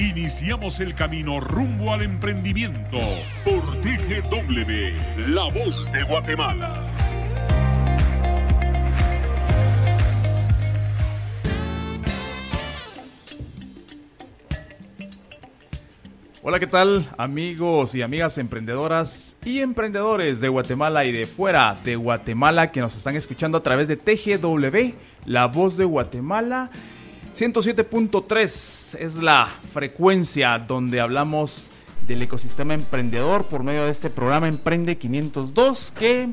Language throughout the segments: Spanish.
Iniciamos el camino rumbo al emprendimiento por TGW, La Voz de Guatemala. Hola, ¿qué tal amigos y amigas emprendedoras y emprendedores de Guatemala y de fuera de Guatemala que nos están escuchando a través de TGW, La Voz de Guatemala? 107.3 es la frecuencia donde hablamos del ecosistema emprendedor. Por medio de este programa Emprende 502 que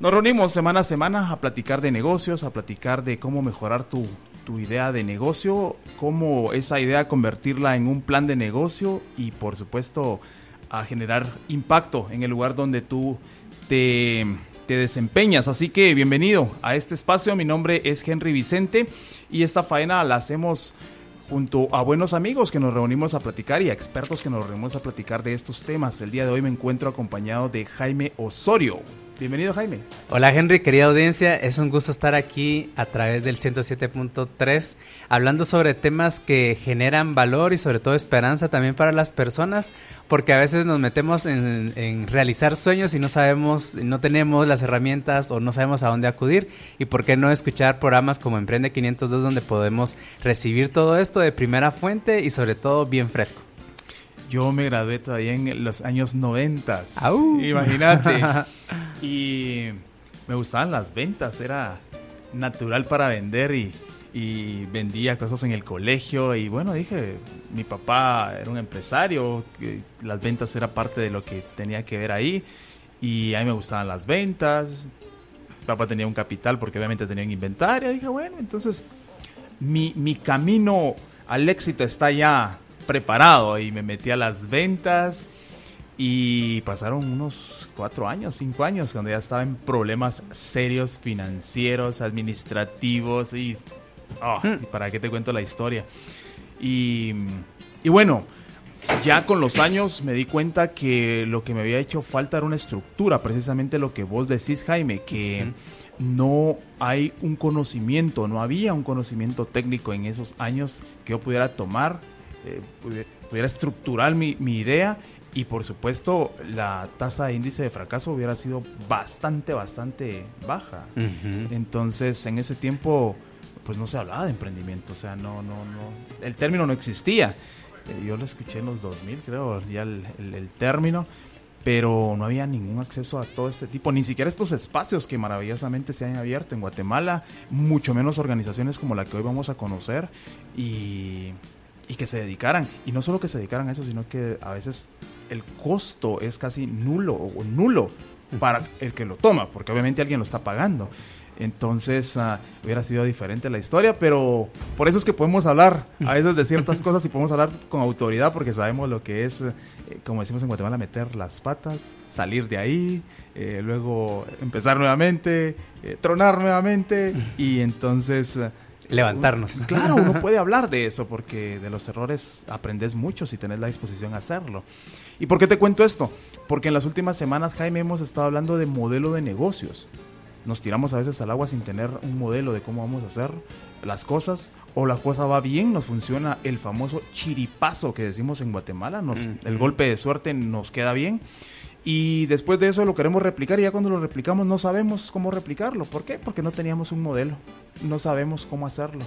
nos reunimos semana a semana a platicar de negocios, a platicar de cómo mejorar tu, tu idea de negocio, cómo esa idea convertirla en un plan de negocio y por supuesto a generar impacto en el lugar donde tú te te desempeñas. Así que bienvenido a este espacio. Mi nombre es Henry Vicente y esta faena la hacemos junto a buenos amigos que nos reunimos a platicar y a expertos que nos reunimos a platicar de estos temas. El día de hoy me encuentro acompañado de Jaime Osorio. Bienvenido Jaime. Hola Henry, querida audiencia, es un gusto estar aquí a través del 107.3 hablando sobre temas que generan valor y sobre todo esperanza también para las personas, porque a veces nos metemos en, realizar sueños y no sabemos, no tenemos las herramientas o no sabemos a dónde acudir y por qué no escuchar programas como Emprende 502 donde podemos recibir todo esto de primera fuente y sobre todo bien fresco. Yo me gradué todavía en los años 90. Imagínate. y me gustaban las ventas, era natural para vender y, vendía cosas en el colegio y bueno, dije, mi papá era un empresario, las ventas era parte de lo que tenía que ver ahí y a mí me gustaban las ventas, papá tenía un capital porque obviamente tenía un inventario, dije, bueno, entonces mi, mi camino al éxito está ya preparado y me metí a las ventas y pasaron unos cuatro años, cinco años, cuando ya estaba en problemas serios financieros, administrativos y, oh, hmm. para qué te cuento la historia. Y, y bueno, ya con los años me di cuenta que lo que me había hecho falta era una estructura, precisamente lo que vos decís, Jaime, que no hay un conocimiento, no había un conocimiento técnico en esos años que yo pudiera tomar eh, pudiera estructurar mi, idea y por supuesto la tasa de índice de fracaso hubiera sido bastante, bastante baja. Entonces en ese tiempo pues no se hablaba de emprendimiento, o sea, no, no, no, el término no existía. Eh, yo lo escuché en los 2000 creo, ya el, el, término pero no había ningún acceso a todo este tipo, ni siquiera estos espacios que maravillosamente se han abierto en Guatemala, mucho menos organizaciones como la que hoy vamos a conocer y y que se dedicaran. Y no solo que se dedicaran a eso, sino que a veces el costo es casi nulo o nulo para el que lo toma, porque obviamente alguien lo está pagando. Entonces ah, hubiera sido diferente la historia, pero por eso es que podemos hablar a veces de ciertas cosas y podemos hablar con autoridad porque sabemos lo que es, eh, como decimos en Guatemala, meter las patas, salir de ahí, eh, luego empezar nuevamente, eh, tronar nuevamente y entonces levantarnos. Claro, uno puede hablar de eso porque de los errores aprendes mucho si tenés la disposición a hacerlo. ¿Y por qué te cuento esto? Porque en las últimas semanas, Jaime, hemos estado hablando de modelo de negocios. Nos tiramos a veces al agua sin tener un modelo de cómo vamos a hacer las cosas o la cosa va bien, nos funciona el famoso chiripazo que decimos en Guatemala, nos, el golpe de suerte nos queda bien y después de eso lo queremos replicar y ya cuando lo replicamos no sabemos cómo replicarlo. ¿Por qué? Porque no teníamos un modelo, no sabemos cómo hacerlo.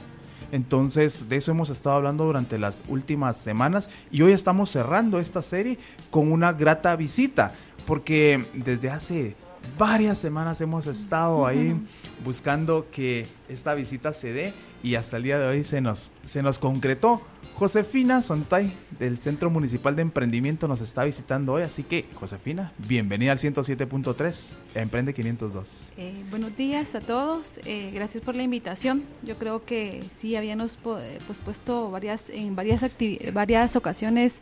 Entonces de eso hemos estado hablando durante las últimas semanas y hoy estamos cerrando esta serie con una grata visita, porque desde hace varias semanas hemos estado ahí buscando que esta visita se dé y hasta el día de hoy se nos, se nos concretó. Josefina Sontay del Centro Municipal de Emprendimiento nos está visitando hoy, así que Josefina, bienvenida al 107.3, Emprende 502. Eh, buenos días a todos, eh, gracias por la invitación. Yo creo que sí habíamos eh, pues, puesto varias, en varias, varias ocasiones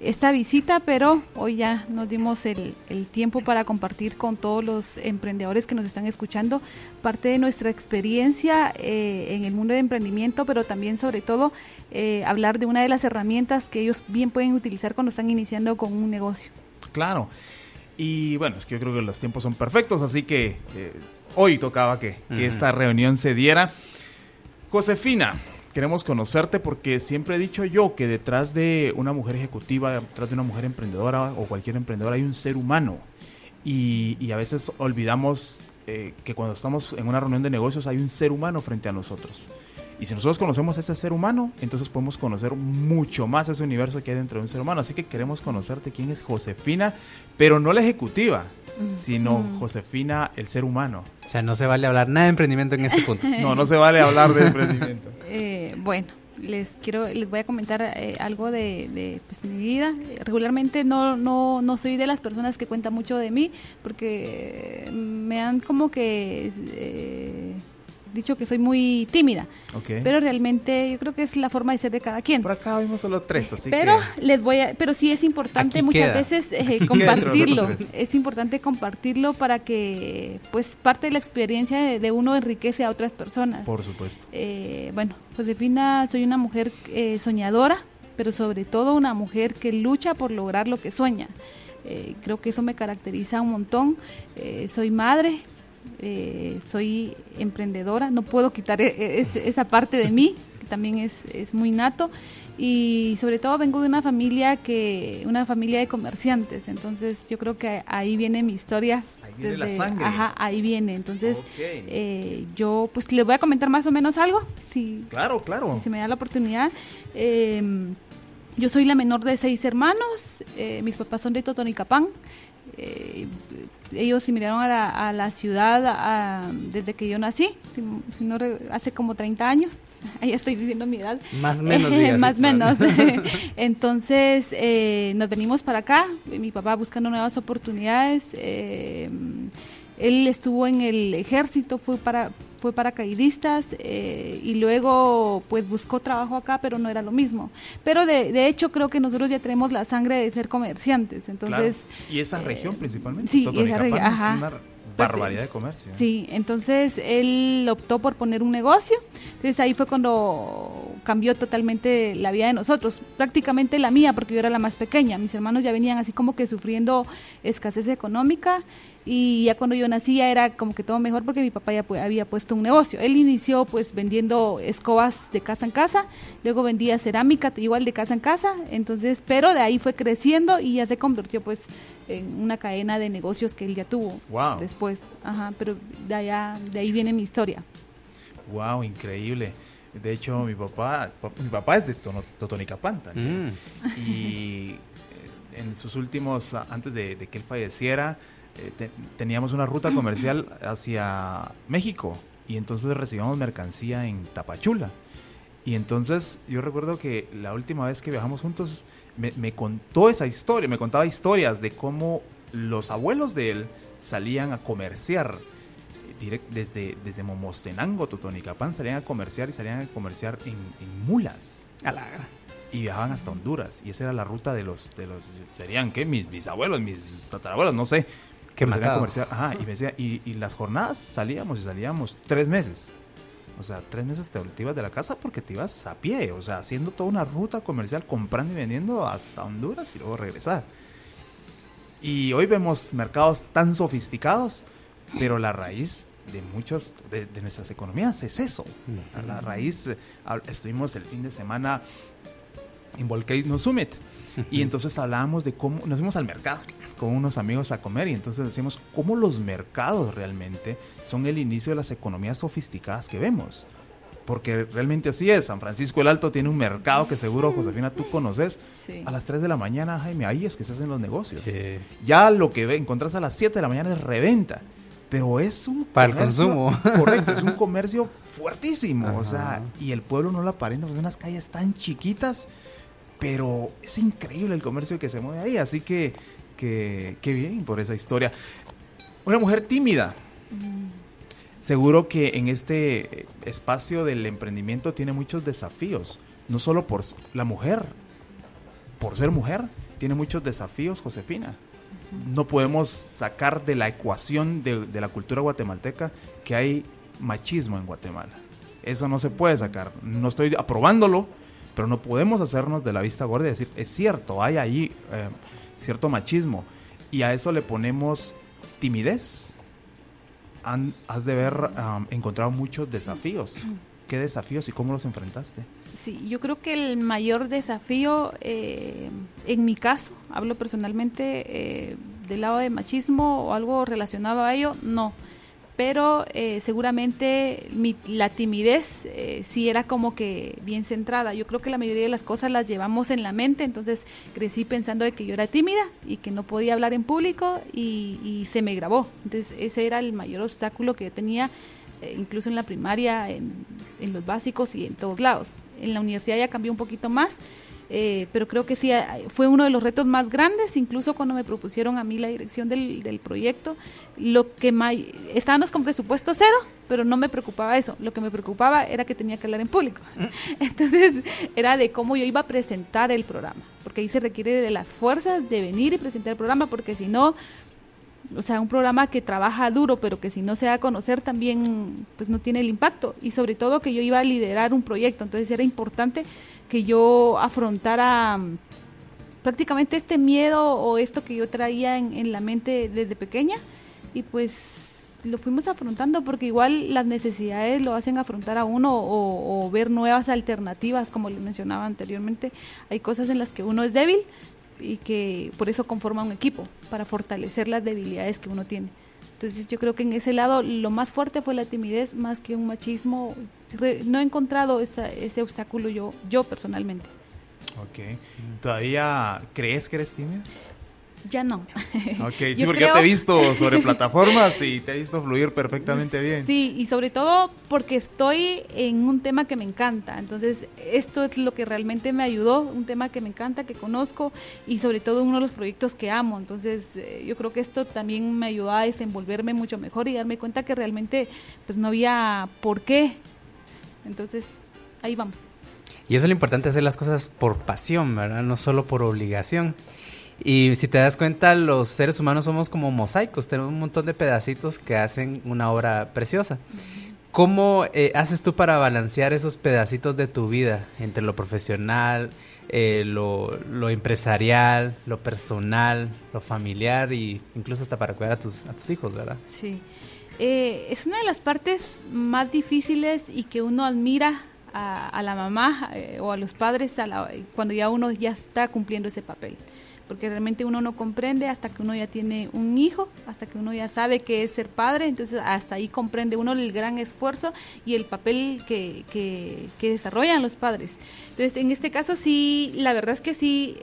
esta visita, pero hoy ya nos dimos el, tiempo para compartir con todos los emprendedores que nos están escuchando parte de nuestra experiencia eh, en el mundo de emprendimiento, pero también sobre todo eh, hablar de una de las herramientas que ellos bien pueden utilizar cuando están iniciando con un negocio. Claro. Y bueno, es que yo creo que los tiempos son perfectos, así que eh, hoy tocaba que, que esta reunión se diera. Josefina, queremos conocerte porque siempre he dicho yo que detrás de una mujer ejecutiva, detrás de una mujer emprendedora o cualquier emprendedora hay un ser humano. Y, a veces olvidamos eh, que cuando estamos en una reunión de negocios hay un ser humano frente a nosotros. Y si nosotros conocemos a ese ser humano, entonces podemos conocer mucho más ese universo que hay dentro de un ser humano. Así que queremos conocerte quién es Josefina, pero no la ejecutiva, sino Josefina, el ser humano. O sea, no se vale hablar nada de emprendimiento en este punto. no, no se vale hablar de emprendimiento. Eh, bueno, les quiero les voy a comentar eh, algo de, pues, mi vida regularmente no no no soy de las personas que cuentan mucho de mí porque me han como que eh, dicho que soy muy tímida. Pero realmente yo creo que es la forma de ser de cada quien. Por acá vimos solo tres, así pero les voy a, pero sí es importante muchas veces eh, compartirlo. Es importante compartirlo para que pues parte de la experiencia de, uno enriquece a otras personas. Por supuesto. Eh, bueno, Josefina, soy una mujer eh, soñadora, pero sobre todo una mujer que lucha por lograr lo que sueña. creo que eso me caracteriza un montón. soy madre, eh, soy emprendedora, no puedo quitar e, e, esa parte de mí, que también es, es, muy nato, y sobre todo vengo de una familia que, una familia de comerciantes, entonces yo creo que ahí viene mi historia. Ahí viene la sangre. Ajá, ahí viene, entonces eh, yo pues les voy a comentar más o menos algo, si, claro, claro. si se me da la oportunidad. Em, yo soy la menor de seis hermanos, eh, mis papás son de Totonicapán, eh, ellos se miraron a la, a la ciudad desde que yo nací, si, no, hace como 30 años. Ahí estoy diciendo mi edad. Más menos. Más menos. Entonces eh, nos venimos para acá, mi papá buscando nuevas oportunidades. Eh, él estuvo en el ejército, fue para fue paracaidistas eh, y luego pues buscó trabajo acá, pero no era lo mismo. Pero de, de hecho creo que nosotros ya tenemos la sangre de ser comerciantes, entonces... Y esa región principalmente. Sí, esa región, ajá. Una barbaridad de comercio. Sí, entonces él optó por poner un negocio, entonces ahí fue cuando cambió totalmente la vida de nosotros, prácticamente la mía, porque yo era la más pequeña, mis hermanos ya venían así como que sufriendo escasez económica y ya cuando yo nací ya era como que todo mejor porque mi papá ya había puesto un negocio. Él inició pues vendiendo escobas de casa en casa, luego vendía cerámica igual de casa en casa, entonces, pero de ahí fue creciendo y ya se convirtió pues en una cadena de negocios que él ya tuvo después. Ajá, pero de allá, de ahí viene mi historia. Wow, increíble. De hecho, mi papá, mi papá es de Totonicapán también. Mm. Y eh, en sus últimos, antes de que él falleciera, eh, teníamos una ruta comercial hacia México y entonces recibíamos mercancía en Tapachula. Y entonces yo recuerdo que la última vez que viajamos juntos me, contó esa historia, me contaba historias de cómo los abuelos de él salían a comerciar desde, desde Momostenango, Totonicapán, salían a comerciar y salían a comerciar en, mulas. y viajaban hasta Honduras. Y esa era la ruta de los, de los serían, ¿qué? Mis, mis abuelos, mis tatarabuelos, no sé. Que comercial. Ajá, y me decía, y, las jornadas salíamos y salíamos tres meses. O sea, tres meses te, ibas de la casa porque te ibas a pie, o sea, haciendo toda una ruta comercial, comprando y vendiendo hasta Honduras y luego regresar. Y hoy vemos mercados tan sofisticados, pero la raíz de muchos de, nuestras economías es eso. La raíz, eh, estuvimos el fin de semana en Volcano Summit y entonces hablábamos de cómo nos fuimos al mercado con unos amigos a comer y entonces decimos cómo los mercados realmente son el inicio de las economías sofisticadas que vemos. Porque realmente así es. San Francisco el Alto tiene un mercado que seguro, Josefina, tú conoces. A las 3 de la mañana, Jaime, ahí es que se hacen los negocios. Ya lo que encontrás a las 7 de la mañana es reventa. Pero es un Para el consumo. Correcto, es un comercio fuertísimo. O sea, y el pueblo no lo aparenta, son unas calles tan chiquitas. Pero es increíble el comercio que se mueve ahí. Así que Qué, bien por esa historia. Una mujer tímida. Seguro que en este espacio del emprendimiento tiene muchos desafíos. No solo por la mujer, por ser mujer, tiene muchos desafíos, Josefina. No podemos sacar de la ecuación de, de la cultura guatemalteca que hay machismo en Guatemala. Eso no se puede sacar. No estoy aprobándolo, pero no podemos hacernos de la vista gorda y decir, es cierto, hay ahí eh, cierto machismo. Y a eso le ponemos timidez. Has de haber um, encontrado muchos desafíos. ¿Qué desafíos y cómo los enfrentaste? Sí, yo creo que el mayor desafío, eh, en mi caso, hablo personalmente eh, del lado de machismo o algo relacionado a ello, no. Pero eh, seguramente mi- la timidez eh, sí era como que bien centrada. Yo creo que la mayoría de las cosas las llevamos en la mente, entonces crecí pensando de que yo era tímida y que no podía hablar en público y, y se me grabó. Entonces ese era el mayor obstáculo que yo tenía eh, incluso en la primaria, en, en los básicos y en todos lados. En la universidad ya cambió un poquito más, eh, pero creo que sí, eh, fue uno de los retos más grandes, incluso cuando me propusieron a mí la dirección del, del proyecto. Lo que ma- estábamos con presupuesto cero, pero no me preocupaba eso. Lo que me preocupaba era que tenía que hablar en público. Entonces, era de cómo yo iba a presentar el programa, porque ahí se requiere de las fuerzas de venir y presentar el programa, porque si no, o sea, un programa que trabaja duro, pero que si no se da a conocer también pues no tiene el impacto. Y sobre todo que yo iba a liderar un proyecto, entonces era importante que yo afrontara mm, prácticamente este miedo o esto que yo traía en, la mente desde pequeña y pues lo fuimos afrontando porque igual las necesidades lo hacen afrontar a uno o ver nuevas alternativas, como les mencionaba anteriormente. Hay cosas en las que uno es débil y que por eso conforma un equipo, para fortalecer las debilidades que uno tiene. Entonces yo creo que en ese lado lo más fuerte fue la timidez más que un machismo. No he encontrado esa- ese obstáculo yo, yo personalmente. Ok. ¿Todavía crees que eres tímida? Ya no. Ok, sí, Yo porque yo te he visto sobre plataformas y te he visto fluir perfectamente bien. Sí, y sobre todo porque estoy en un tema que me encanta. Entonces, esto es lo que realmente me ayudó, un tema que me encanta, que conozco y sobre todo uno de los proyectos que amo. Entonces, eh, yo creo que esto también me ayudó a desenvolverme mucho mejor y darme cuenta que realmente pues no había por qué. Entonces, ahí vamos. Y eso es lo importante, hacer las cosas por pasión, ¿verdad? No solo por obligación. Y si te das cuenta, los seres humanos somos como mosaicos, tenemos un montón de pedacitos que hacen una obra preciosa. ¿Cómo eh, haces tú para balancear esos pedacitos de tu vida entre lo profesional, eh, lo, empresarial, lo personal, lo familiar y incluso hasta para cuidar a tus, a tus hijos, ¿verdad? Sí. Eh, es una de las partes más difíciles y que uno admira a, a la mamá eh, o a los padres a la- cuando ya uno ya está cumpliendo ese papel. Porque realmente uno no comprende hasta que uno ya tiene un hijo, hasta que uno ya sabe qué es ser padre, entonces hasta ahí comprende uno el gran esfuerzo y el papel que, que, que desarrollan los padres. Entonces, en este caso sí, la verdad es que sí,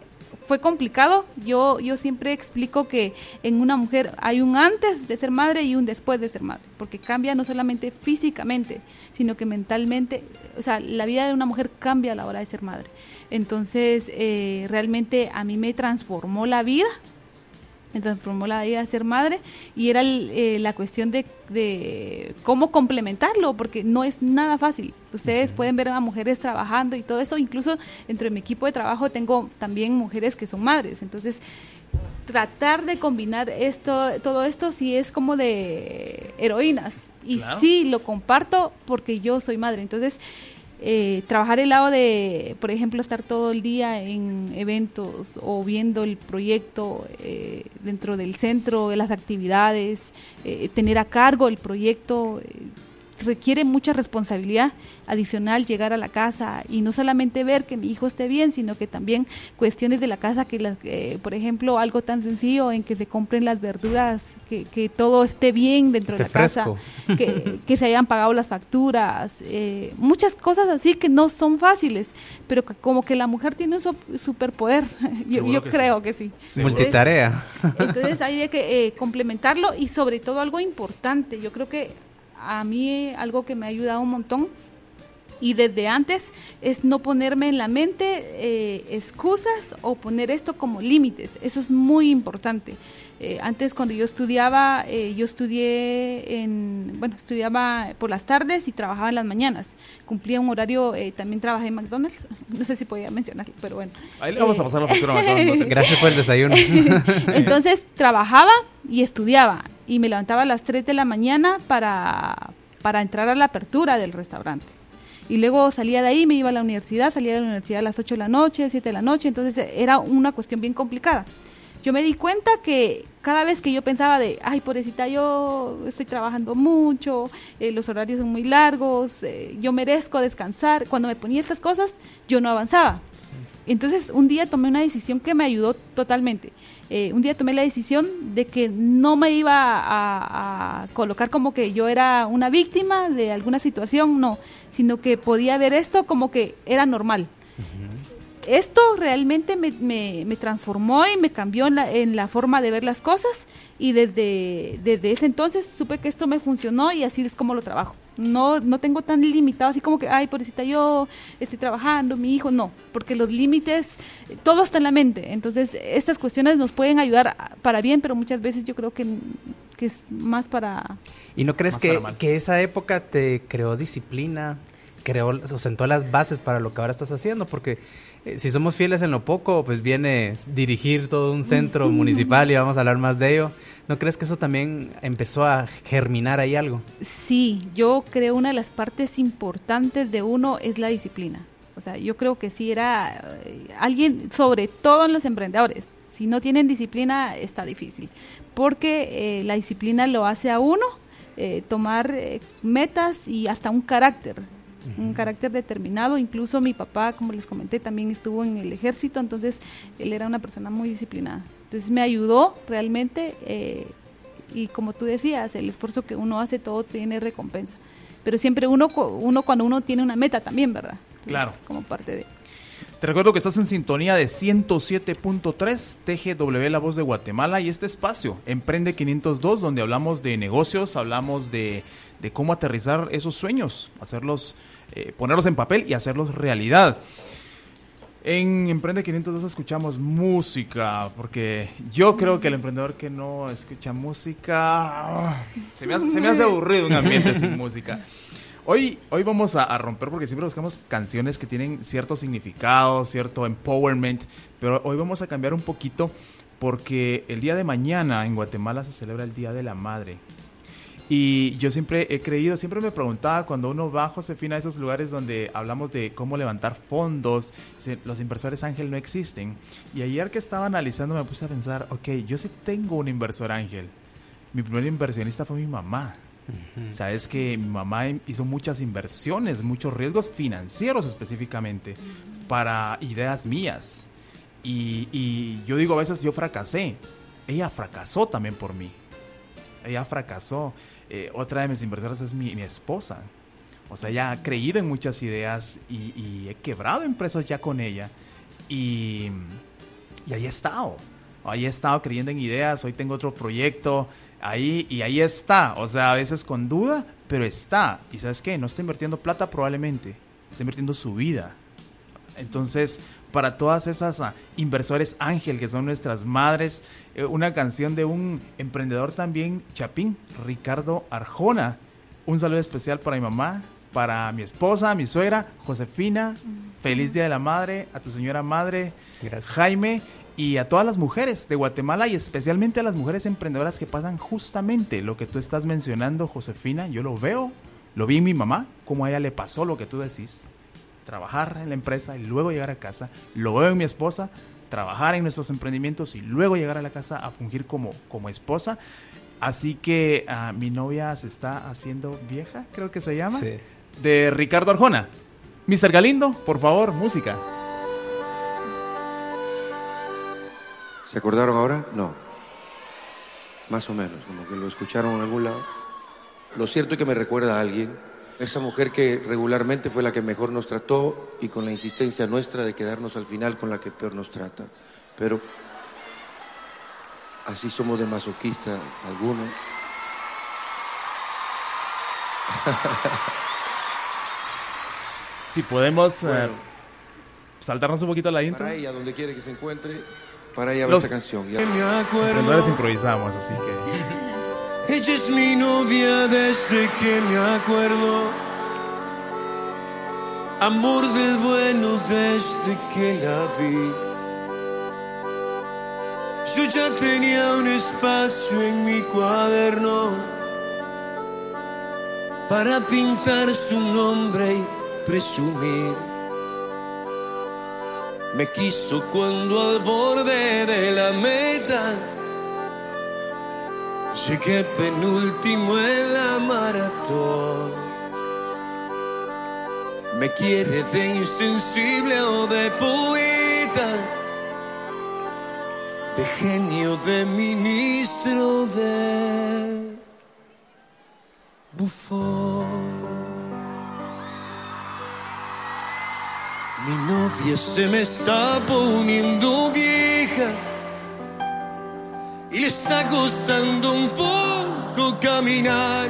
fue complicado. Yo, yo siempre explico que en una mujer hay un antes de ser madre y un después de ser madre, porque cambia no solamente físicamente, sino que mentalmente, o sea, la vida de una mujer cambia a la hora de ser madre. Entonces, eh, realmente a mí me transformó la vida, me transformó la vida de ser madre y era el, eh, la cuestión de, de cómo complementarlo, porque no es nada fácil. Ustedes pueden ver a mujeres trabajando y todo eso, incluso entre mi equipo de trabajo tengo también mujeres que son madres, entonces tratar de combinar esto, todo esto sí es como de heroínas y Claro. sí lo comparto porque yo soy madre, entonces eh, trabajar el lado de, por ejemplo, estar todo el día en eventos o viendo el proyecto eh, dentro del centro, las actividades, eh, tener a cargo el proyecto, eh, requiere mucha responsabilidad adicional llegar a la casa y no solamente ver que mi hijo esté bien, sino que también cuestiones de la casa, que las, eh, por ejemplo, algo tan sencillo en que se compren las verduras, que, que todo esté bien dentro Esté de la casa, que, que se hayan pagado las facturas, eh, muchas cosas así que no son fáciles, pero que como que la mujer tiene un so- superpoder, yo, yo que creo que sí. Seguro. Multitarea. Entonces hay de que eh, complementarlo y sobre todo algo importante, yo creo que a mí algo que me ha ayudado un montón Y desde antes es no ponerme en la mente eh, excusas o poner esto como límites. Eso es muy importante. Eh, antes cuando yo estudiaba, eh, yo estudié en, bueno, estudiaba por las tardes y trabajaba en las mañanas. Cumplía un horario, también trabajé en McDonald's. No sé si podía mencionarlo, pero bueno. Ahí le vamos a pasar la factura Gracias por el desayuno. Entonces trabajaba y estudiaba y me levantaba a las 3 de la mañana para, para entrar a la apertura del restaurante y luego salía de ahí, me iba a la universidad, salía de la universidad a las 8 de la noche, 7 de la noche, entonces era una cuestión bien complicada. Yo me di cuenta que cada vez que yo pensaba de, ay, pobrecita, yo estoy trabajando mucho, eh, los horarios son muy largos, eh, yo merezco descansar, cuando me ponía estas cosas, yo no avanzaba. Entonces un día tomé una decisión que me ayudó totalmente. Eh, un día tomé la decisión de que no me iba a, colocar como que yo era una víctima de alguna situación, no, sino que podía ver esto como que era normal. Esto realmente me, me, transformó y me cambió en la, en la, forma de ver las cosas y desde, desde ese entonces supe que esto me funcionó y así es como lo trabajo. No, no tengo tan limitado así como que, ay, pobrecita, yo estoy trabajando, mi hijo, no, porque los límites, todo está en la mente. Entonces, estas cuestiones nos pueden ayudar para bien, pero muchas veces yo creo que, que es más para... ¿Y no crees que, que esa época te creó disciplina? creó, o sentó las bases para lo que ahora estás haciendo, porque si somos fieles en lo poco, pues viene dirigir todo un centro municipal y vamos a hablar más de ello. ¿No crees que eso también empezó a germinar ahí algo? Sí, yo creo una de las partes importantes de uno es la disciplina. O sea, yo creo que sí era eh, alguien, sobre todo en los emprendedores, si no tienen disciplina está difícil, porque eh, la disciplina lo hace a uno tomar metas y hasta un carácter un carácter determinado. Incluso mi papá, como les comenté, también estuvo en el ejército, entonces él era una persona muy disciplinada. Entonces me ayudó realmente eh, y como tú decías, el esfuerzo que uno hace todo tiene recompensa. Pero siempre uno, uno cuando uno tiene una meta también, ¿verdad? claro. Como parte de... Te recuerdo que estás en sintonía de 107.3 TGW La Voz de Guatemala y este espacio, Emprende 502, donde hablamos de negocios, hablamos de, de cómo aterrizar esos sueños, hacerlos eh, ponerlos en papel y hacerlos realidad. En Emprende 502 escuchamos música, porque yo creo que el emprendedor que no escucha música, se, me hace, aburrido un ambiente sin música. Hoy, hoy vamos a, romper porque siempre buscamos canciones que tienen cierto significado, cierto empowerment, pero hoy vamos a cambiar un poquito porque el día de mañana en Guatemala se celebra el Día de la Madre. Y yo siempre he creído, siempre me preguntaba cuando uno va, Josefina, a esos lugares donde hablamos de cómo levantar fondos, los inversores ángel no existen. Y ayer que estaba analizando me puse a pensar, ok, yo sí tengo un inversor ángel. Mi primer inversionista fue mi mamá. Sabes que mi mamá hizo muchas inversiones, muchos riesgos financieros específicamente para ideas mías. Y, y yo digo a veces yo fracasé. Ella fracasó también por mí. Ella fracasó. Eh, otra de mis inversoras es mi, esposa. O sea, ella ha creído en muchas ideas y, he quebrado empresas ya con ella. Y, y, ahí he estado. Ahí estado creyendo en ideas. Hoy tengo otro proyecto. Ahí y ahí está. O sea, a veces con duda, pero está. Y sabes qué? No está invirtiendo plata probablemente. Está invirtiendo su vida. Entonces, para todas esas ah, inversores ángel que son nuestras madres, eh, una canción de un emprendedor también, Chapín, Ricardo Arjona. Un saludo especial para mi mamá, para mi esposa, mi suegra, Josefina. Feliz Día de la Madre, a tu señora madre, Jaime, y a todas las mujeres de Guatemala y especialmente a las mujeres emprendedoras que pasan justamente lo que tú estás mencionando, Josefina. Yo lo veo, lo vi en mi mamá, como a ella le pasó lo que tú decís trabajar en la empresa y luego llegar a casa. Lo veo en mi esposa, trabajar en nuestros emprendimientos y luego llegar a la casa a fungir como, como esposa. Así que ah, mi novia se está haciendo vieja, creo que se llama, de Ricardo Arjona. Mr. Galindo, por favor, música. ¿Se acordaron ahora? No. Más o menos, como que lo escucharon en algún lado. Lo cierto es que me recuerda a alguien esa mujer que regularmente fue la que mejor nos trató y con la insistencia nuestra de quedarnos al final con la que peor nos trata. Pero así somos de masoquista algunos. si podemos eh, saltarnos un poquito la intro. Para ella, donde quiere que se encuentre, para ella Los- esta canción. Ya. Me Los improvisamos, así que. Ella es mi novia desde que me acuerdo. Amor del bueno desde que la vi. Yo ya tenía un espacio en mi cuaderno para pintar su nombre y presumir. Me quiso cuando al borde de la meta llegué penúltimo en la maratón. Me quiere de insensible o de poeta, de genio, de ministro, de bufón. Mi novia se me está poniendo vieja y le está costando un poco caminar.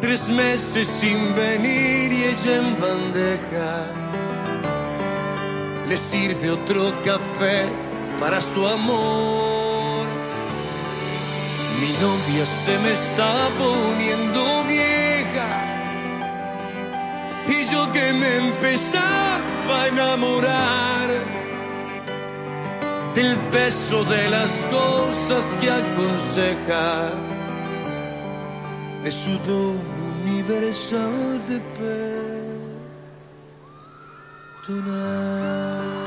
Tres meses sin venir y ella en bandeja. Le sirve otro café para su amor. Mi novia se me está poniendo vieja. Y yo que me empezaba a enamorar del peso de las cosas que aconseja, de su don universal de perdonar.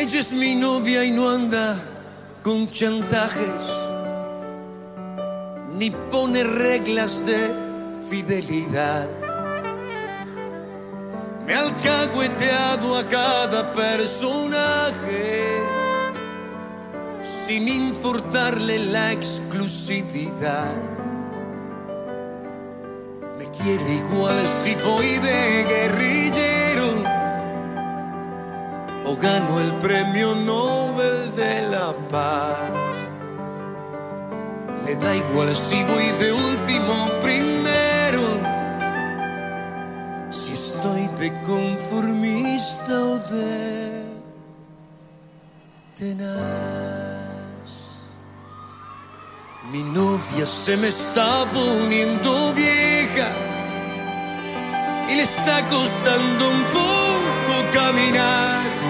Ella es mi novia y no anda con chantajes, ni pone reglas de fidelidad. Me ha alcahueteado a cada personaje, sin importarle la exclusividad. Me quiere igual si voy de guerrillero o gano el premio Nobel de la Paz. Le da igual si voy de último primero, si estoy de conformista o de tenaz. Mi novia se me está poniendo vieja y le está costando un poco caminar.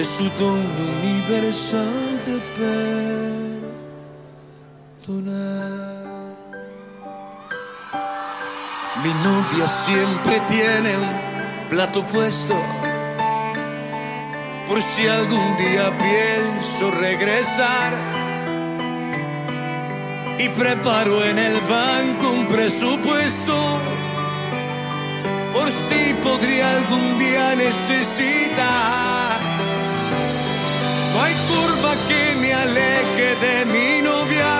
de su don universal de perdonar. Mi novia siempre tiene un plato puesto por si algún día pienso regresar. Y preparo en el banco un presupuesto por si podría algún día necesitar. Hay curva que me aleje de mi novia.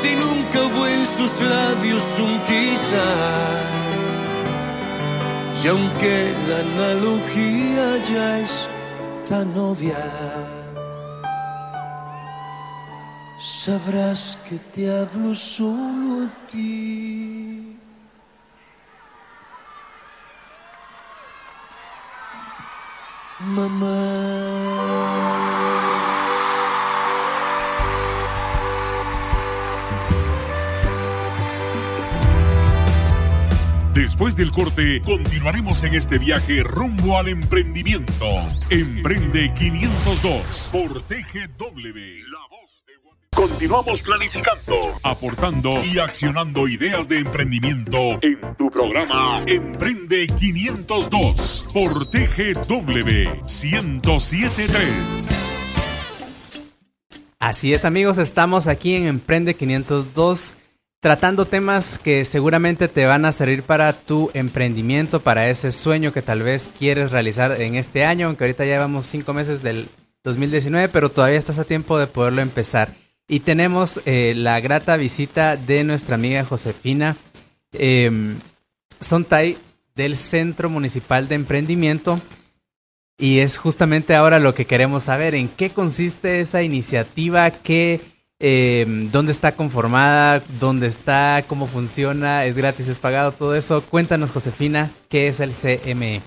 Si nunca hubo en sus labios un quizá. Y aunque la analogía ya es tan obvia, sabrás que te hablo solo a ti. Después del corte, continuaremos en este viaje rumbo al emprendimiento. Emprende 502 por TGW. La voz de. Continuamos planificando, aportando y accionando ideas de emprendimiento en tu programa Emprende 502 por TGW 1073. Así es amigos, estamos aquí en Emprende 502 tratando temas que seguramente te van a servir para tu emprendimiento, para ese sueño que tal vez quieres realizar en este año, aunque ahorita ya llevamos cinco meses del 2019, pero todavía estás a tiempo de poderlo empezar. Y tenemos eh, la grata visita de nuestra amiga Josefina. Eh, Sontay del Centro Municipal de Emprendimiento. Y es justamente ahora lo que queremos saber, en qué consiste esa iniciativa, qué, eh, dónde está conformada, dónde está, cómo funciona, es gratis, es pagado, todo eso. Cuéntanos, Josefina, ¿qué es el CME?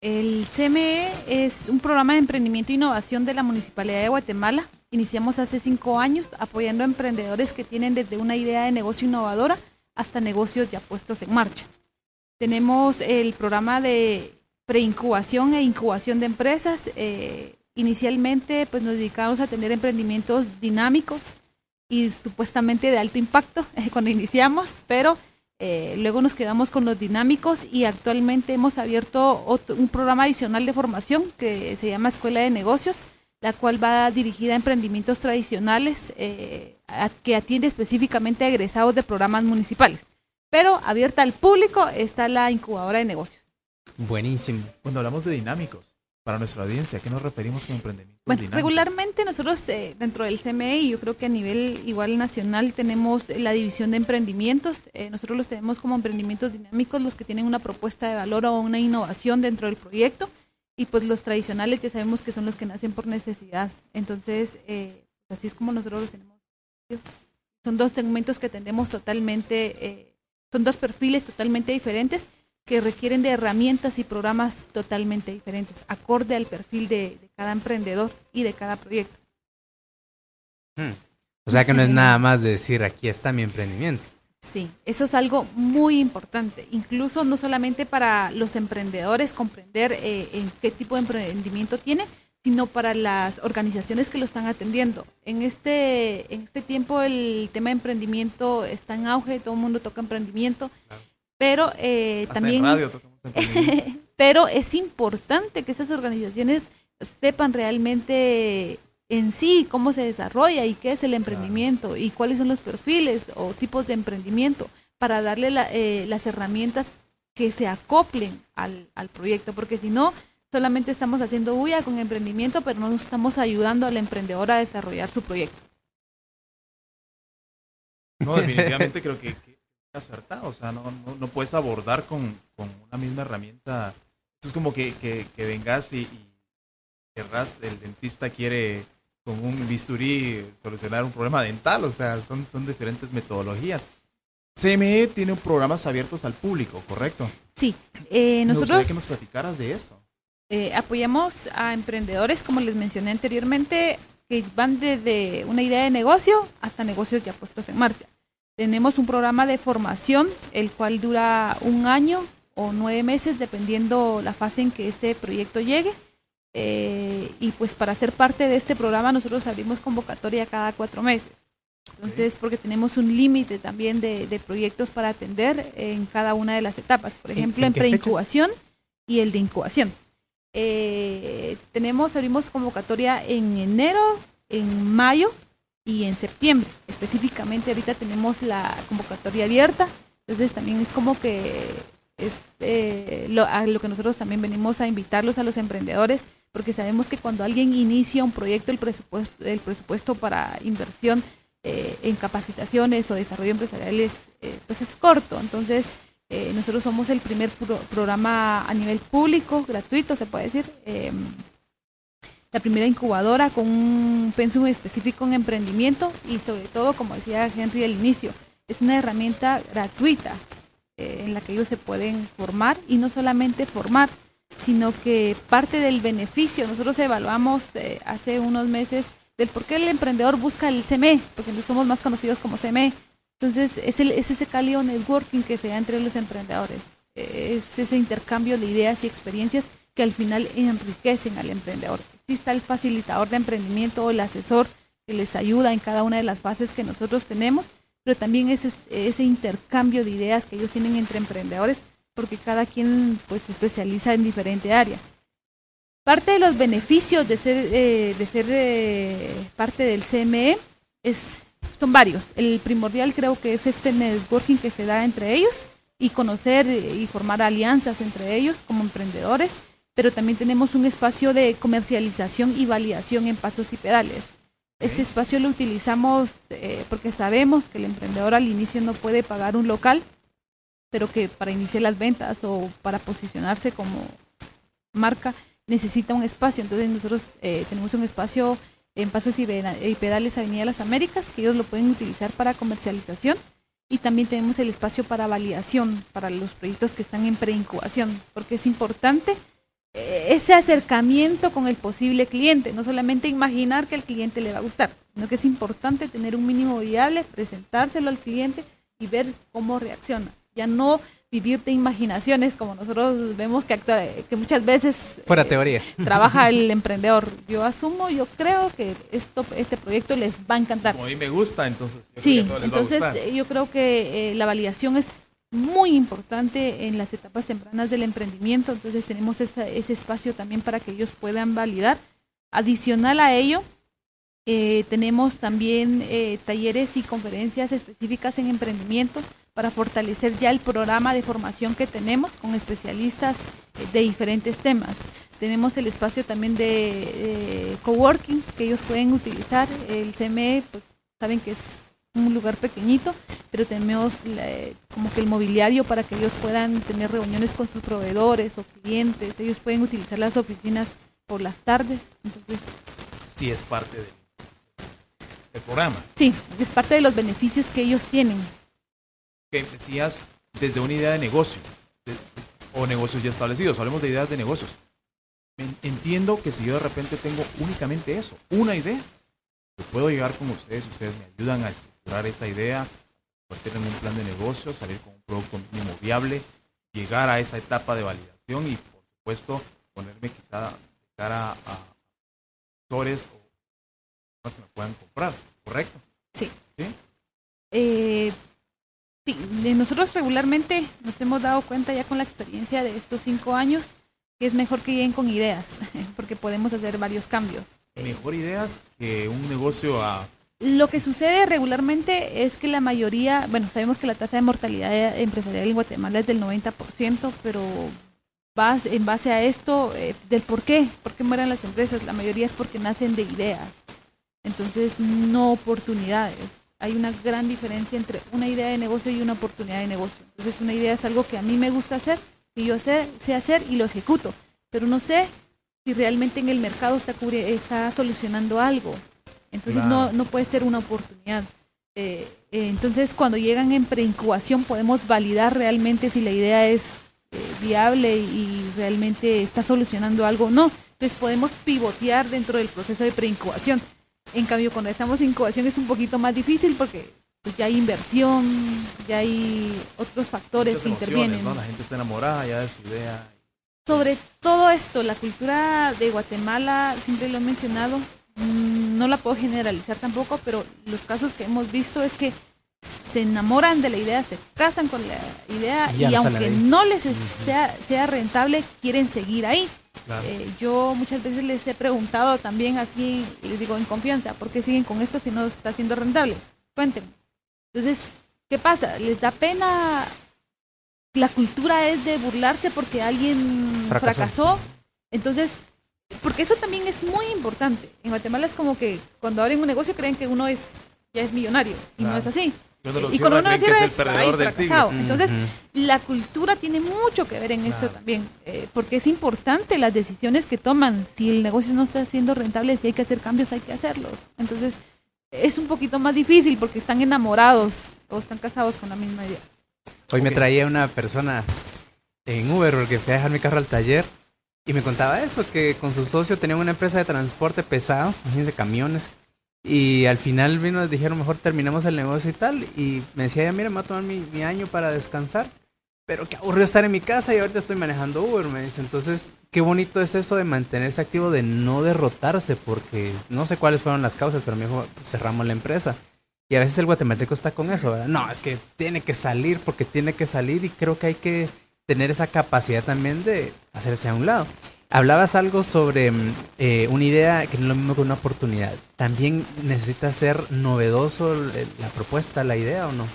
El CME es un programa de emprendimiento e innovación de la Municipalidad de Guatemala. Iniciamos hace cinco años apoyando a emprendedores que tienen desde una idea de negocio innovadora hasta negocios ya puestos en marcha. Tenemos el programa de preincubación e incubación de empresas. Eh, inicialmente pues nos dedicamos a tener emprendimientos dinámicos y supuestamente de alto impacto eh, cuando iniciamos, pero eh, luego nos quedamos con los dinámicos y actualmente hemos abierto un programa adicional de formación que se llama Escuela de Negocios, la cual va dirigida a emprendimientos tradicionales que atiende específicamente a egresados de programas municipales. Pero abierta al público está la incubadora de negocios. Buenísimo. Cuando hablamos de dinámicos, para nuestra audiencia, ¿a qué nos referimos con emprendimiento? Bueno, regularmente nosotros eh, dentro del CME y yo creo que a nivel igual nacional tenemos la división de emprendimientos. Eh, nosotros los tenemos como emprendimientos dinámicos, los que tienen una propuesta de valor o una innovación dentro del proyecto. Y pues los tradicionales ya sabemos que son los que nacen por necesidad. Entonces, eh, así es como nosotros los tenemos. Son dos segmentos que tenemos totalmente, son dos perfiles totalmente diferentes que requieren de herramientas y programas totalmente diferentes, acorde al perfil de, cada emprendedor y de cada proyecto. Hmm. O sea que no es nada más de decir aquí está mi emprendimiento. Sí, eso es algo muy importante, incluso no solamente para los emprendedores comprender eh, en qué tipo de emprendimiento tiene, sino para las organizaciones que lo están atendiendo. En este, en este tiempo el tema de emprendimiento está en auge, todo el mundo toca emprendimiento pero eh, también... pero es importante que esas organizaciones sepan realmente en sí cómo se desarrolla y qué es el emprendimiento y cuáles son los perfiles o tipos de emprendimiento para darle eh, las herramientas que se acoplen al, al proyecto, porque si no, solamente estamos haciendo bulla con emprendimiento, pero no estamos ayudando al emprendedor a desarrollar su proyecto. No, definitivamente creo que acertado, o sea, no, no, puedes abordar con, una misma herramienta. Es como que, que, vengas y, y, el dentista quiere con un bisturí solucionar un problema dental, o sea, son, son diferentes metodologías. CME tiene programas abiertos al público, ¿correcto? Sí, eh, nosotros... Me que nos platicaras de eso. Eh, apoyamos a emprendedores, como les mencioné anteriormente, que van desde una idea de negocio hasta negocios ya puestos en marcha. Tenemos un programa de formación, el cual dura un año o nueve meses, dependiendo la fase en que este proyecto llegue. Eh, y pues para ser parte de este programa nosotros abrimos convocatoria cada cuatro meses. Entonces, porque tenemos un límite también de, proyectos para atender en cada una de las etapas. Por ejemplo, en, preincubación y el de incubación. Eh, tenemos, abrimos convocatoria en enero, en mayo y en septiembre. Específicamente ahorita tenemos la convocatoria abierta, entonces también es como que es eh, lo, a lo que nosotros también venimos a invitarlos a los emprendedores, porque sabemos que cuando alguien inicia un proyecto, el presupuesto, el presupuesto para inversión eh, en capacitaciones o desarrollo empresarial es, eh, pues es corto. Entonces, nosotros somos el primer programa a nivel público, gratuito, se puede decir, la primera incubadora con un pensum específico en emprendimiento y sobre todo, como decía Henry al inicio, es una herramienta gratuita eh, en la que ellos se pueden formar y no solamente formar, sino que parte del beneficio, nosotros evaluamos eh, hace unos meses del por qué el emprendedor busca el CME, porque no somos más conocidos como CME. Entonces, es, el, es ese cálido networking que se da entre los emprendedores, es ese intercambio de ideas y experiencias que al final enriquecen al emprendedor. está el facilitador de emprendimiento o el asesor que les ayuda en cada una de las fases que nosotros tenemos, pero también ese, ese intercambio de ideas que ellos tienen entre emprendedores, porque cada quien pues se especializa en diferente área. Parte de los beneficios de ser, eh, de ser eh, parte del CME es, son varios. El primordial creo que es este networking que se da entre ellos y conocer y formar alianzas entre ellos como emprendedores, pero también tenemos un espacio de comercialización y validación en pasos y pedales. Ese espacio lo utilizamos eh, porque sabemos que el emprendedor al inicio no puede pagar un local, pero que para iniciar las ventas o para posicionarse como marca necesita un espacio. Entonces nosotros eh, tenemos un espacio en Pasos y Pedales Avenida Las Américas, que ellos lo pueden utilizar para comercialización. Y también tenemos el espacio para validación para los proyectos que están en preincubación, porque es importante eh, ese acercamiento con el posible cliente, no solamente imaginar que al cliente le va a gustar, sino que es importante tener un mínimo viable, presentárselo al cliente y ver cómo reacciona. Ya no vivir de imaginaciones, como nosotros vemos que, que muchas veces Fuera eh, teoría. trabaja el emprendedor. Yo asumo, yo creo que esto, este proyecto les va a encantar. Como a mí me gusta, entonces. Sí, entonces yo creo que eh, la validación es muy importante en las etapas tempranas del emprendimiento, entonces tenemos ese espacio también para que ellos puedan validar. Adicional a ello, eh, tenemos también talleres y conferencias específicas en emprendimiento para fortalecer ya el programa de formación que tenemos con especialistas eh, de diferentes temas. Tenemos el espacio también de coworking que ellos pueden utilizar. El CME, pues saben que es un lugar pequeñito, pero tenemos como que el mobiliario para que ellos puedan tener reuniones con sus proveedores o clientes. Ellos pueden utilizar las oficinas por las tardes. Entonces, sí es parte del programa. Sí, es parte de los beneficios que ellos tienen que decías desde una idea de negocio o negocios ya establecidos. Hablemos de ideas de negocios. Entiendo que si yo de repente tengo únicamente eso, una idea, yo puedo llegar con ustedes, ustedes me ayudan a estructurar esa idea, convertirla en un plan de negocio, salir con un producto mínimo viable, llegar a esa etapa de validación y, por supuesto, ponerme quizá de cara a actores o personas que me puedan comprar, ¿correcto? Sí. ¿Sí? Eh, Sí, nosotros regularmente nos hemos dado cuenta ya con la experiencia de estos cinco años que es mejor que lleguen con ideas, porque podemos hacer varios cambios. Mejor ideas que un negocio a... Lo que sucede regularmente es que la mayoría, bueno, sabemos que la tasa de mortalidad empresarial en Guatemala es del 90%, pero en base a esto, eh, del por qué, por qué mueren las empresas, la mayoría es porque nacen de ideas, entonces no oportunidades hay una gran diferencia entre una idea de negocio y una oportunidad de negocio. Entonces una idea es algo que a mí me gusta hacer, que yo sé, sé hacer y lo ejecuto, pero no sé si realmente en el mercado está, está solucionando algo. Entonces no, no puede ser una oportunidad. Eh, eh, entonces cuando llegan en preincubación podemos validar realmente si la idea es eh, viable y realmente está solucionando algo o no. Entonces podemos pivotear dentro del proceso de preincubación en cambio, cuando estamos en incubación es un poquito más difícil porque pues, ya hay inversión, ya hay otros factores que intervienen. La gente está enamorada ya de su idea. Sobre todo esto, la cultura de Guatemala, siempre lo he mencionado, mm, no la puedo generalizar tampoco, pero los casos que hemos visto es que se enamoran de la idea, se casan con la idea y, aunque no les sea, sea rentable, quieren seguir ahí. Eh, yo muchas veces les he preguntado también así, les digo en confianza, ¿por qué siguen con esto si no está siendo rentable? Cuéntenme. Entonces, ¿qué pasa? ¿Les da pena? La cultura es de burlarse porque alguien fracasó. Entonces, porque eso también es muy importante. En Guatemala es como que cuando abren un negocio creen que uno es ya es millonario y no es así y con uno es, fracasado. Entonces, la cultura tiene mucho que ver en esto también, eh, porque es importante las decisiones que toman. Si el negocio no está siendo rentable, si hay que hacer cambios, hay que hacerlos. Entonces, es un poquito más difícil porque están enamorados o están casados con la misma idea. Hoy me traía una persona en Uber porque fui a dejar mi carro al taller y me contaba eso, que con su socio tenía una empresa de transporte pesado, de camiones y al final vino, dijeron, mejor terminamos el negocio y tal. Y me decía, ya mira, me voy a tomar mi, año para descansar. pero qué aburrido estar en mi casa y ahorita estoy manejando Uber, me dice. Entonces, qué bonito es eso de mantenerse activo, de no derrotarse, porque no sé cuáles fueron las causas, pero me dijo, cerramos la empresa. Y a veces el guatemalteco está con eso. No, es que tiene que salir porque tiene que salir y creo que hay que tener esa capacidad también de hacerse a un lado. Hablabas algo sobre mm, eh, una idea que no es lo mismo que una oportunidad. ¿También necesita ser novedoso la propuesta, la idea o no?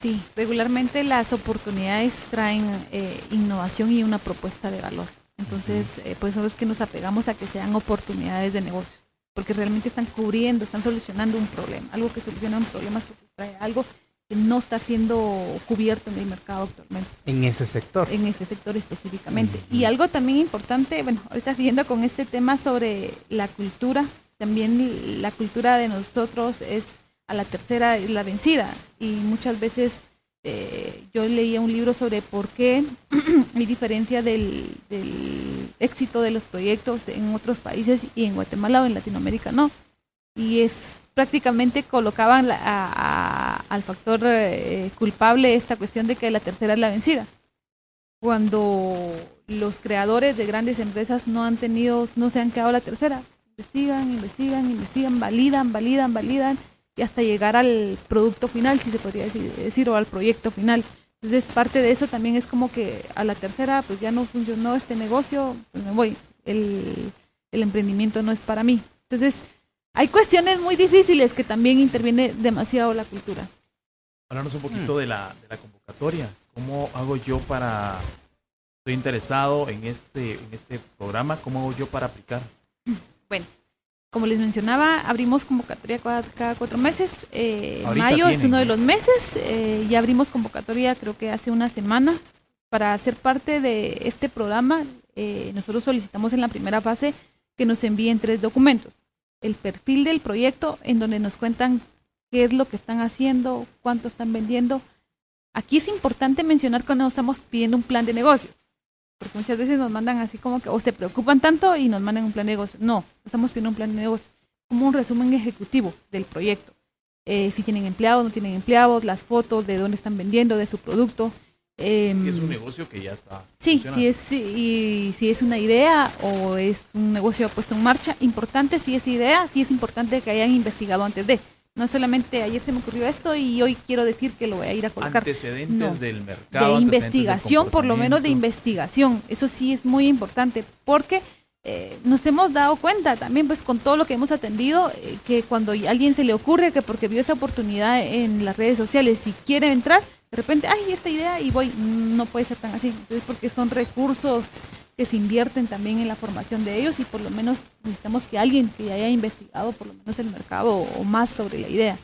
Sí, regularmente las oportunidades traen eh, innovación y una propuesta de valor. Entonces, eh, por eso es que nos apegamos a que sean oportunidades de negocios, porque realmente están cubriendo, están solucionando un problema, algo que soluciona un problema porque trae algo que no está siendo cubierto en el mercado actualmente. En ese sector. En ese sector específicamente. Y algo también importante, bueno, ahorita siguiendo con este tema sobre la cultura, también la cultura de nosotros es a la tercera la vencida. Y muchas veces eh, yo leía un libro sobre por qué hay diferencia del, del éxito de los proyectos en otros países y en Guatemala o en Latinoamérica no. Y es prácticamente colocaban al factor eh, culpable esta cuestión de que la tercera es la vencida. Cuando los creadores de grandes empresas no han tenido, no se han quedado la tercera. Investigan, investigan, investigan, validan, validan, validan y hasta llegar al producto final, si se podría decir, o al proyecto final. Entonces, parte de eso también es como que a la tercera, pues ya no funcionó este negocio, pues me voy, el, el emprendimiento no es para mí. Entonces, hay cuestiones muy difíciles que también interviene demasiado la cultura. Hablarnos un poquito mm. de, la, de la convocatoria. ¿Cómo hago yo para... Estoy interesado en este, en este programa. ¿Cómo hago yo para aplicar? Bueno, como les mencionaba, abrimos convocatoria cada, cuatro meses. Eh, mayo es uno de los meses. Eh, ya abrimos convocatoria creo que hace una semana. Para ser parte de este programa, eh, nosotros solicitamos en la primera fase que nos envíen tres documentos el perfil del proyecto en donde nos cuentan qué es lo que están haciendo, cuánto están vendiendo. Aquí es importante mencionar cuando estamos pidiendo un plan de negocios, porque muchas veces nos mandan así como que o se preocupan tanto y nos mandan un plan de negocios. No, estamos pidiendo un plan de negocios, como un resumen ejecutivo del proyecto. Eh, si tienen empleados, no tienen empleados, las fotos de dónde están vendiendo, de su producto, eh, si es un negocio que ya está. Sí, si es, y, si es una idea o es un negocio puesto en marcha, importante si es idea, sí es importante que hayan investigado antes de. No solamente ayer se me ocurrió esto y hoy quiero decir que lo voy a ir a colocar. Antecedentes del mercado. De investigación, por lo menos de investigación. Eso sí es muy importante porque eh, nos hemos dado cuenta también, pues con todo lo que hemos atendido, eh, que cuando a alguien se le ocurre que porque vio esa oportunidad en las redes sociales y quiere entrar, de repente, ay, esta idea y voy, no puede ser tan así. Entonces, porque son recursos que se invierten también en la formación de ellos y por lo menos necesitamos que alguien que haya investigado por lo menos el mercado o más sobre la idea.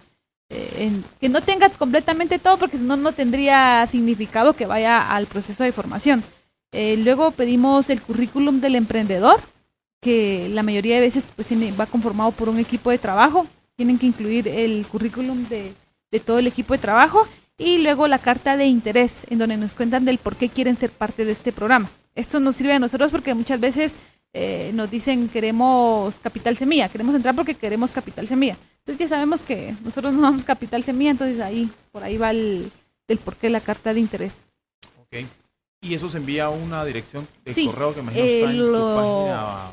Eh, que no tenga completamente todo porque no, no tendría significado que vaya al proceso de formación. Eh, luego pedimos el currículum del emprendedor, que la mayoría de veces pues, va conformado por un equipo de trabajo. Tienen que incluir el currículum de, de todo el equipo de trabajo y luego la carta de interés, en donde nos cuentan del por qué quieren ser parte de este programa. Esto nos sirve a nosotros porque muchas veces eh, nos dicen queremos capital semilla, queremos entrar porque queremos capital semilla. Entonces ya sabemos que nosotros no damos capital semilla, entonces ahí, por ahí va el, del por qué la carta de interés. Ok. ¿Y eso se envía a una dirección de correo que me imagino está en tu página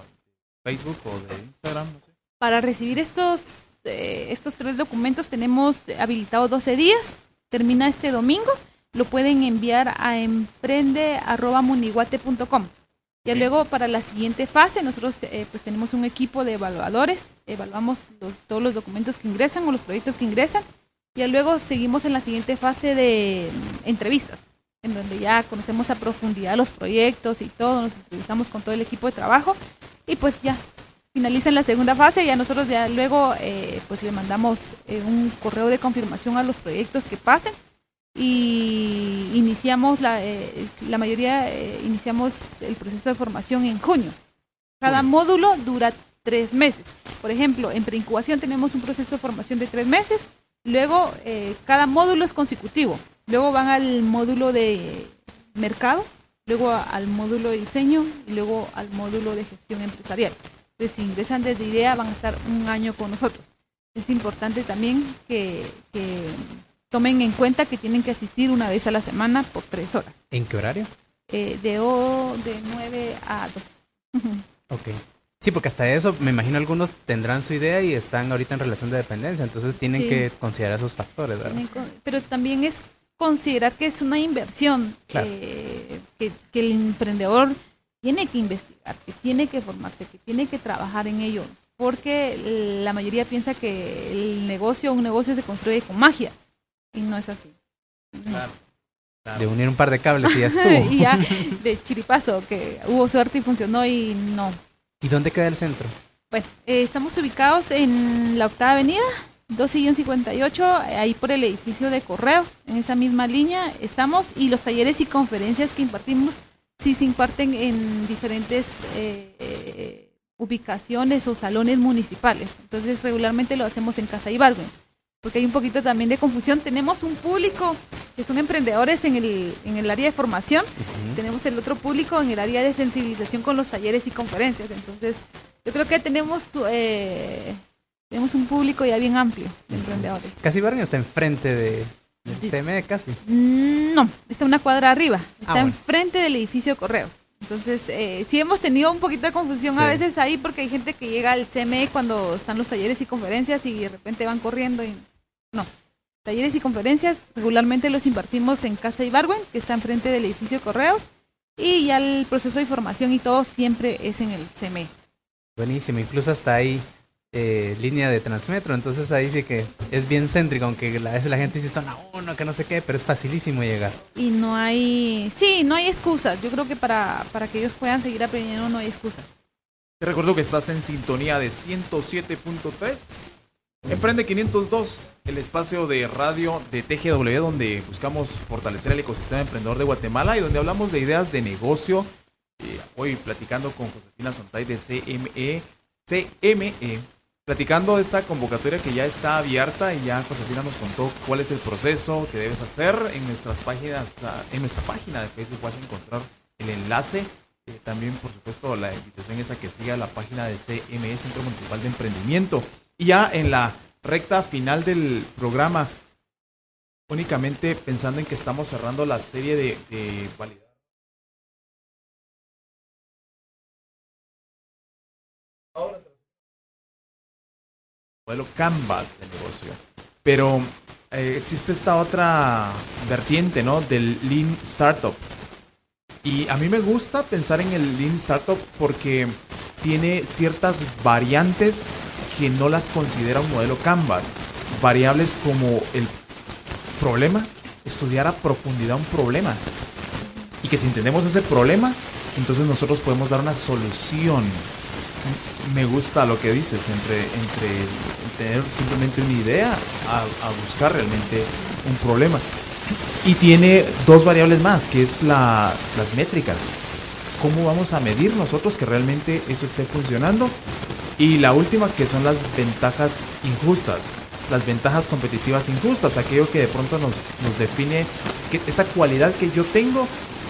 Facebook o de Instagram? No sé. Para recibir estos, eh, estos tres documentos tenemos habilitados 12 días termina este domingo, lo pueden enviar a emprende.muniguate.com. Y luego para la siguiente fase, nosotros eh, pues tenemos un equipo de evaluadores, evaluamos todos los documentos que ingresan o los proyectos que ingresan, y luego seguimos en la siguiente fase de mm, entrevistas, en donde ya conocemos a profundidad los proyectos y todo, nos entrevistamos con todo el equipo de trabajo, y pues ya finaliza la segunda fase y a nosotros ya luego eh, pues le mandamos eh, un correo de confirmación a los proyectos que pasen y iniciamos la, eh, la mayoría iniciamos el proceso de formación en junio. Cada módulo dura tres meses. Por ejemplo, en preincubación tenemos un proceso de formación de tres meses. Luego, cada módulo es consecutivo. Luego van al módulo de mercado, luego al módulo de diseño y luego al módulo de gestión empresarial. Entonces, si ingresan desde IDEA, van a estar un año con nosotros. Es importante también que, tomen en cuenta que tienen que asistir una vez a la semana por tres horas. ¿En qué horario? Eh, de, o, de 9 a 12. ok. Sí, porque hasta eso, me imagino algunos tendrán su idea y están ahorita en relación de dependencia, entonces tienen que considerar esos factores, ¿verdad? Pero también es considerar que es una inversión, eh, que, que, el emprendedor tiene que investigar, que tiene que formarse, que tiene que trabajar en ello, porque la mayoría piensa que el negocio, un negocio se construye con magia, y no es así. De unir un par de cables y ya estuvo. y ya de chiripazo, que hubo suerte y funcionó y no. ¿Y dónde queda el centro? Bueno, eh, estamos ubicados en la octava avenida, 2-58, ahí por el edificio de correos, en esa misma línea estamos, y los talleres y conferencias que impartimos sí se imparten en diferentes eh, ubicaciones o salones municipales. Entonces regularmente lo hacemos en Casa Ibargüen porque hay un poquito también de confusión. Tenemos un público que son emprendedores en el, en el área de formación, tenemos el otro público en el área de sensibilización con los talleres y conferencias. Entonces, yo creo que tenemos eh, tenemos un público ya bien amplio de emprendedores. Casi Barrio está enfrente de, del CME, casi. Mm, no, está una cuadra arriba, ah, está enfrente del edificio de correos. Entonces, eh, sí hemos tenido un poquito de confusión a veces ahí porque hay gente que llega al CME cuando están los talleres y conferencias y de repente van corriendo y no. Talleres y conferencias regularmente los impartimos en Casa Ibarwen, que está enfrente del edificio de Correos, y ya el proceso de formación y todo siempre es en el CME. Buenísimo, incluso hasta ahí eh, línea de Transmetro, entonces ahí sí que es bien céntrico, aunque a veces la gente dice zona uno, que no sé qué, pero es facilísimo llegar. Y no hay, sí, no hay excusas, yo creo que para, para que ellos puedan seguir aprendiendo no hay excusas. Te recuerdo que estás en sintonía de 107.3 Emprende 502, el espacio de radio de TGW donde buscamos fortalecer el ecosistema emprendedor de Guatemala y donde hablamos de ideas de negocio. Eh, hoy platicando con Josefina Sontay de CME, CME, platicando de esta convocatoria que ya está abierta y ya Josefina nos contó cuál es el proceso que debes hacer en nuestras páginas, ah, en nuestra página de Facebook vas a encontrar el enlace. Eh, también, por supuesto, la invitación es a que siga la página de CME, Centro Municipal de Emprendimiento. Y ya en la recta final del programa, únicamente pensando en que estamos cerrando la serie de, de. Modelo Canvas de negocio. Pero eh, existe esta otra vertiente, ¿no? Del Lean Startup. Y a mí me gusta pensar en el Lean Startup porque tiene ciertas variantes que no las considera un modelo Canvas. Variables como el problema, estudiar a profundidad un problema. Y que si entendemos ese problema, entonces nosotros podemos dar una solución. Me gusta lo que dices, entre, entre tener simplemente una idea a, buscar realmente un problema. Y tiene dos variables más, que es la, las métricas. ¿Cómo vamos a medir nosotros que realmente eso esté funcionando? Y la última que son las ventajas injustas, las ventajas competitivas injustas, aquello que de pronto nos, nos define que esa cualidad que yo tengo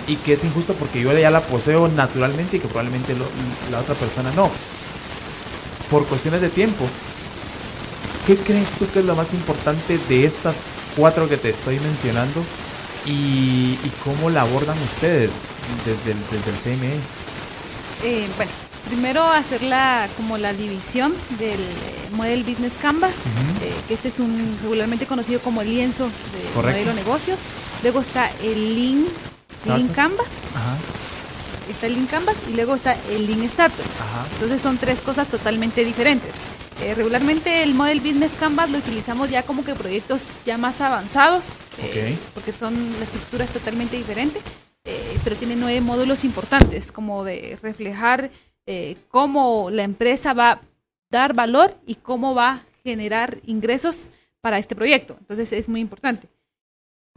y que es injusto porque yo ya la poseo naturalmente y que probablemente la otra persona no. Por cuestiones de tiempo, ¿qué crees tú que es lo más importante de estas cuatro que te estoy mencionando? ¿Y, cómo la abordan ustedes desde el, desde el CME? Eh, bueno, primero hacer la, como la división del eh, Model Business Canvas, eh, que este es un regularmente conocido como el lienzo de modelo negocios. Luego está el Lean, Lean Canvas. Está el Lean Canvas y luego está el Lean Starter. Entonces son tres cosas totalmente diferentes. Eh, regularmente el Model Business Canvas lo utilizamos ya como que proyectos ya más avanzados, porque son la estructura es totalmente diferente, pero tiene nueve módulos importantes, como de reflejar eh, cómo la empresa va a dar valor y cómo va a generar ingresos para este proyecto. Entonces es muy importante.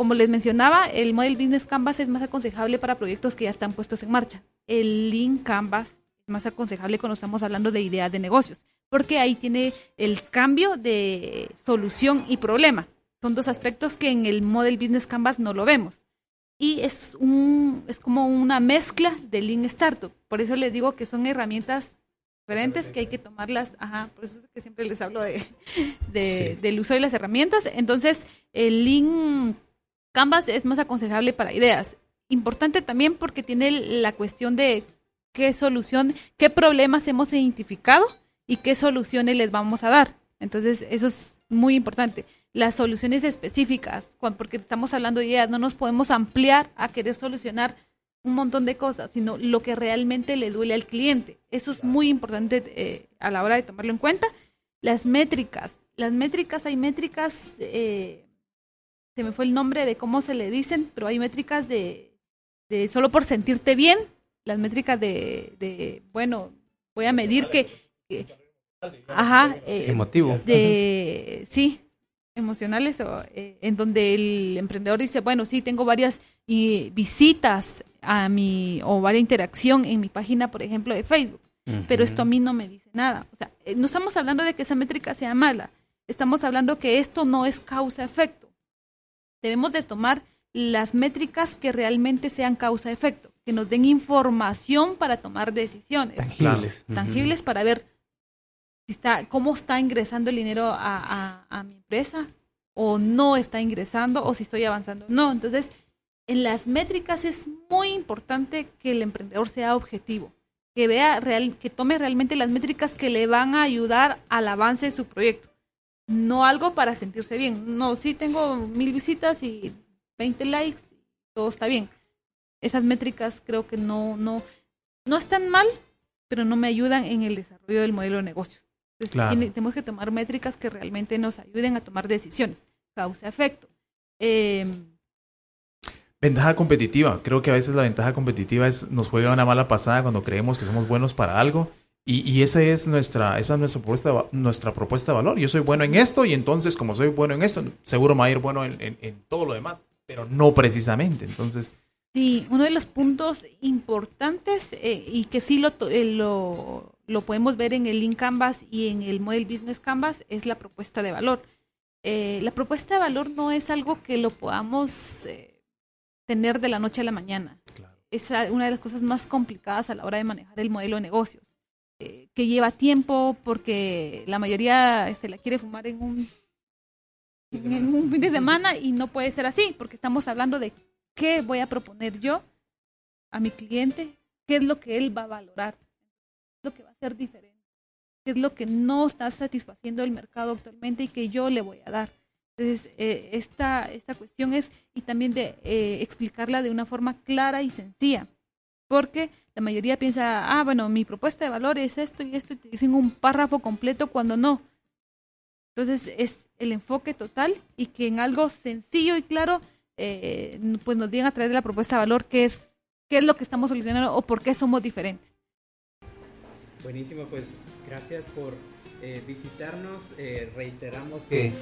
Como les mencionaba, el Model Business Canvas es más aconsejable para proyectos que ya están puestos en marcha. El Lean Canvas es más aconsejable cuando estamos hablando de ideas de negocios, porque ahí tiene el cambio de solución y problema. Son dos aspectos que en el Model Business Canvas no lo vemos y es, un, es como una mezcla de Lean Startup. Por eso les digo que son herramientas diferentes que hay que tomarlas, ajá, por eso es que siempre les hablo de, del uso de las herramientas. Entonces, el link Canvas es más aconsejable para ideas. Importante también porque tiene la cuestión de qué solución, qué problemas hemos identificado y qué soluciones les vamos a dar. Entonces, eso es muy importante. Las soluciones específicas, porque estamos hablando de ideas, no nos podemos ampliar a querer solucionar un montón de cosas, sino lo que realmente le duele al cliente. Eso es muy importante eh, a la hora de tomarlo en cuenta. Las métricas. Las métricas, hay métricas, eh, se me fue el nombre de cómo se le dicen, pero hay métricas de, de solo por sentirte bien, las métricas de, de bueno, voy a medir que... ajá. Eh, Emotivo. De, sí, emocionales o, eh, en donde el emprendedor dice, bueno, sí, tengo varias visitas a mi o varias interacción en mi página, por ejemplo, de Facebook, pero esto a mí no me dice nada. O sea, eh, no estamos hablando de que esa métrica sea mala, estamos hablando que esto no es causa-efecto. Debemos de tomar las métricas que realmente sean causa-efecto, que nos den información para tomar decisiones. Tangibles. Tangibles para ver está, cómo está ingresando el dinero a, mi empresa o no está ingresando o si estoy avanzando. No, entonces en las métricas es muy importante que el emprendedor sea objetivo, que vea real, que tome realmente las métricas que le van a ayudar al avance de su proyecto. No algo para sentirse bien. No, sí tengo mil visitas y 20 likes, todo está bien. Esas métricas creo que no, no, no están mal, pero no me ayudan en el desarrollo del modelo de negocios tenemos que tomar métricas que realmente nos ayuden a tomar decisiones, causa-efecto. Em, ventaja competitiva. Creo que a veces la ventaja competitiva es nos juega una mala pasada cuando creemos que somos buenos para algo. Y, esa es nuestra, esa es nuestra propuesta, nuestra propuesta de valor. Yo soy bueno en esto y entonces como soy bueno en esto, seguro me va a ir bueno en, todo lo demás, pero no precisamente. Entonces... Sí, uno de los puntos importantes eh, y que sí lo, eh, lo, lo podemos ver en el Link Canvas y en el Model Business Canvas, es la propuesta de valor. Eh, la propuesta de valor no es algo que lo podamos eh, tener de la noche a la mañana. Es una de las cosas más complicadas a la hora de manejar el modelo de negocios, que lleva tiempo porque la mayoría se la quiere fumar en un, fin de semana y no puede ser así, porque estamos hablando de qué voy a proponer yo a mi cliente, qué es lo que él va a valorar lo que va a ser diferente, qué es lo que no está satisfaciendo el mercado actualmente y que yo le voy a dar. Entonces, eh, esta, esta cuestión es, y también de eh, explicarla de una forma clara y sencilla, porque la mayoría piensa, ah, bueno, mi propuesta de valor es esto y esto, y te dicen un párrafo completo cuando no. Entonces, es el enfoque total y que en algo sencillo y claro, eh, pues nos digan a través de la propuesta de valor qué es, qué es lo que estamos solucionando o por qué somos diferentes. Buenísimo, pues gracias por eh, visitarnos. Eh, reiteramos que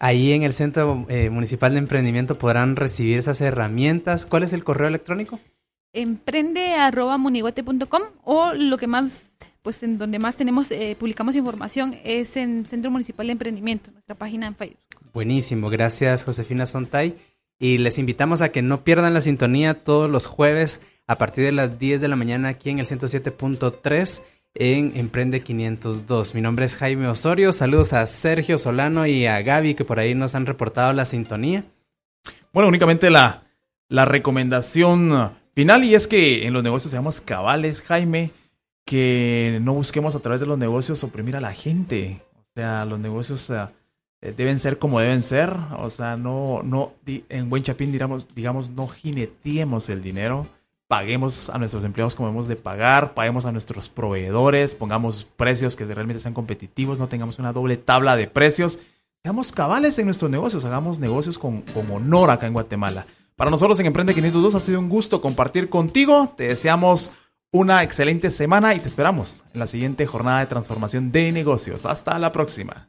ahí en el Centro eh, Municipal de Emprendimiento podrán recibir esas herramientas. ¿Cuál es el correo electrónico? emprende.munigote.com o lo que más, pues en donde más tenemos, publicamos información es en Centro Municipal de Emprendimiento, nuestra página en Facebook. Buenísimo, gracias Josefina Sontay. Y les invitamos a que no pierdan la sintonía todos los jueves a partir de las 10 de la mañana aquí en el 107.3 en Emprende 502. Mi nombre es Jaime Osorio. Saludos a Sergio Solano y a Gaby que por ahí nos han reportado la sintonía. Bueno, únicamente la, la recomendación final y es que en los negocios seamos cabales, Jaime, que no busquemos a través de los negocios oprimir a la gente. O sea, los negocios eh, deben ser como deben ser. O sea, no, no, en buen chapín digamos, digamos, no jineteemos el dinero paguemos a nuestros empleados como hemos de pagar, paguemos a nuestros proveedores, pongamos precios que realmente sean competitivos, no tengamos una doble tabla de precios. Seamos cabales en nuestros negocios, hagamos negocios con, con honor acá en Guatemala. Para nosotros en Emprende 502 ha sido un gusto compartir contigo. Te deseamos una excelente semana y te esperamos en la siguiente jornada de transformación de negocios. Hasta la próxima.